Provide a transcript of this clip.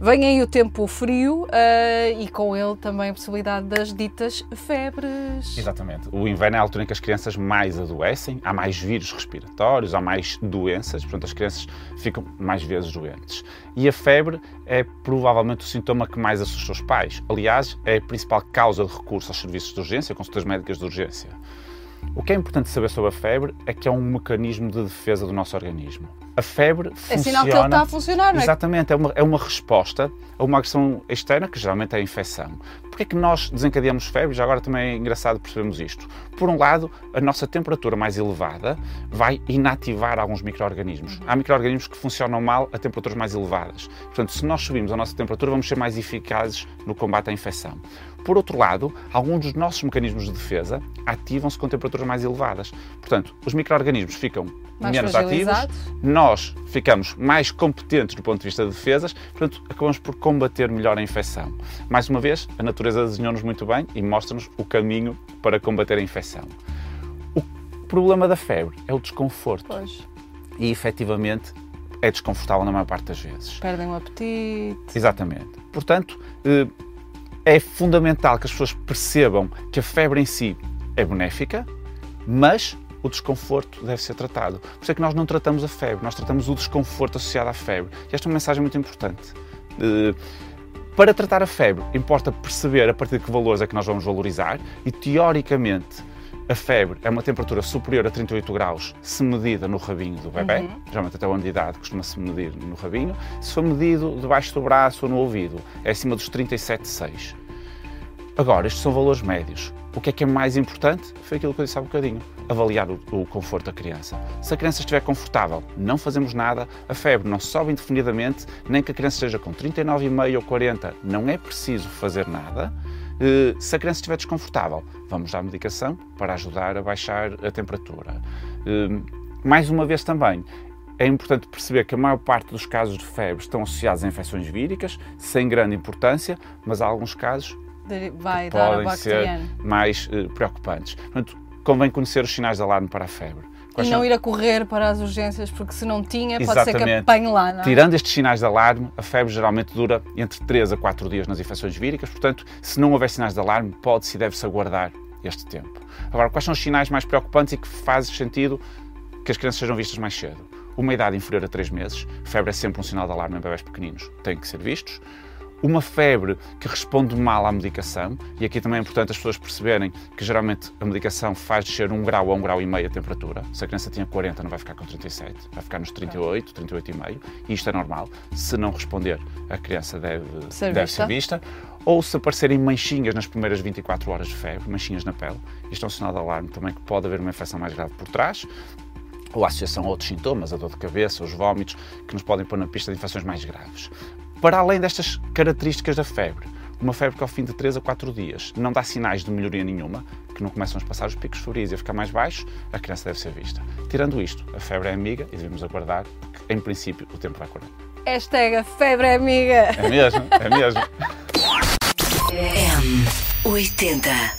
Vem aí o tempo frio uh, e com ele também a possibilidade das ditas febres. Exatamente. O inverno é a altura em que as crianças mais adoecem, há mais vírus respiratórios, há mais doenças, portanto as crianças ficam mais vezes doentes. E a febre é provavelmente o sintoma que mais assusta os pais. Aliás, é a principal causa de recurso aos serviços de urgência, consultas médicas de urgência. O que é importante saber sobre a febre é que é um mecanismo de defesa do nosso organismo. A febre funciona... É sinal que ele está a funcionar, não é? Exatamente, é uma, é uma resposta a uma agressão externa, que geralmente é a infecção. Porquê é que nós desencadeamos febre? Já agora também é engraçado percebermos isto. Por um lado, a nossa temperatura mais elevada vai inativar alguns micro-organismos. Uhum. Há micro-organismos que funcionam mal a temperaturas mais elevadas. Portanto, se nós subimos a nossa temperatura, vamos ser mais eficazes no combate à infecção. Por outro lado, alguns dos nossos mecanismos de defesa ativam-se com temperaturas mais elevadas. Portanto, os micro-organismos ficam mais menos ativos, nós ficamos mais competentes do ponto de vista de defesas, portanto, acabamos por combater melhor a infecção. Mais uma vez, a natureza desenhou-nos muito bem e mostra-nos o caminho para combater a infecção. O problema da febre é o desconforto. Pois. E, efetivamente, é desconfortável na maior parte das vezes. Perdem o apetite. Exatamente. Portanto, eh, é fundamental que as pessoas percebam que a febre em si é benéfica, mas o desconforto deve ser tratado. Por isso é que nós não tratamos a febre, nós tratamos o desconforto associado à febre. E esta é uma mensagem muito importante. Eh, para tratar a febre, importa perceber a partir de que valores é que nós vamos valorizar e, teoricamente, a febre é uma temperatura superior a 38 graus se medida no rabinho do bebê, uhum. geralmente até o ano de idade costuma-se medir no rabinho. Se for medido debaixo do braço ou no ouvido, é acima dos 37,6. Agora, estes são valores médios. O que é que é mais importante? Foi aquilo que eu disse há um bocadinho avaliar o, o, conforto da criança. Se a criança estiver confortável, não fazemos nada, a febre não sobe indefinidamente, nem que a criança esteja com 39,5 ou 40, não é preciso fazer nada. Eh, se a criança estiver desconfortável, vamos dar medicação para ajudar a baixar a temperatura. Eh, mais uma vez também, é importante perceber que a maior parte dos casos de febre estão associados a infecções víricas, sem grande importância, mas há alguns casos Vai que podem ser mais uh, preocupantes. Portanto, convém conhecer os sinais de alarme para a febre. Quais e não são? ir a correr para as urgências, porque se não tinha, pode ser que apanhe lá. Não é? Tirando estes sinais de alarme, a febre geralmente dura entre 3 a 4 dias nas infecções víricas, portanto, se não houver sinais de alarme, pode-se e deve-se aguardar este tempo. Agora, quais são os sinais mais preocupantes e que fazem sentido que as crianças sejam vistas mais cedo? Uma idade inferior a 3 meses, febre é sempre um sinal de alarme em bebés pequeninos, têm que ser vistos uma febre que responde mal à medicação, e aqui também é importante as pessoas perceberem que geralmente a medicação faz descer um grau a um grau e meio a temperatura. Se a criança tinha 40, não vai ficar com 37, vai ficar nos 38, 38 e meio, e isto é normal. Se não responder, a criança deve ser, deve vista. ser vista. Ou se aparecerem manchinhas nas primeiras 24 horas de febre, manchinhas na pele, isto é um sinal de alarme também que pode haver uma infecção mais grave por trás ou a associação a outros sintomas, a dor de cabeça, os vômitos, que nos podem pôr na pista de infecções mais graves. Para além destas características da febre, uma febre que ao fim de 3 a 4 dias não dá sinais de melhoria nenhuma, que não começam a passar os picos febris e a ficar mais baixos, a criança deve ser vista. Tirando isto, a febre é amiga e devemos aguardar, porque em princípio o tempo vai curar. Hashtag a febre é amiga. É mesmo, é mesmo. M80